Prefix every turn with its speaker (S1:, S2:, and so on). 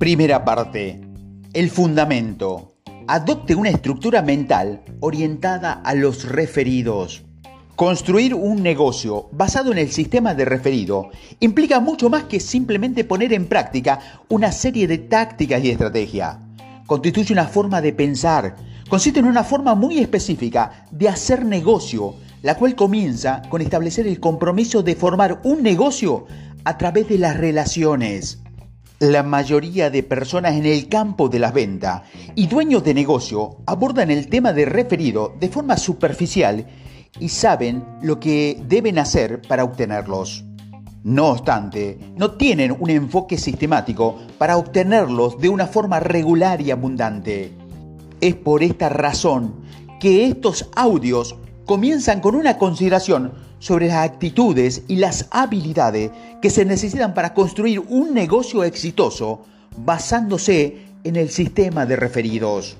S1: Primera parte. El fundamento. Adopte una estructura mental orientada a los referidos. Construir un negocio basado en el sistema de referido implica mucho más que simplemente poner en práctica una serie de tácticas y estrategias. Constituye una forma de pensar, consiste en una forma muy específica de hacer negocio, la cual comienza con establecer el compromiso de formar un negocio a través de las relaciones. La mayoría de personas en el campo de las ventas y dueños de negocio abordan el tema de referido de forma superficial y saben lo que deben hacer para obtenerlos. No obstante, no tienen un enfoque sistemático para obtenerlos de una forma regular y abundante. Es por esta razón que estos audios comienzan con una consideración sobre las actitudes y las habilidades que se necesitan para construir un negocio exitoso basándose en el sistema de referidos.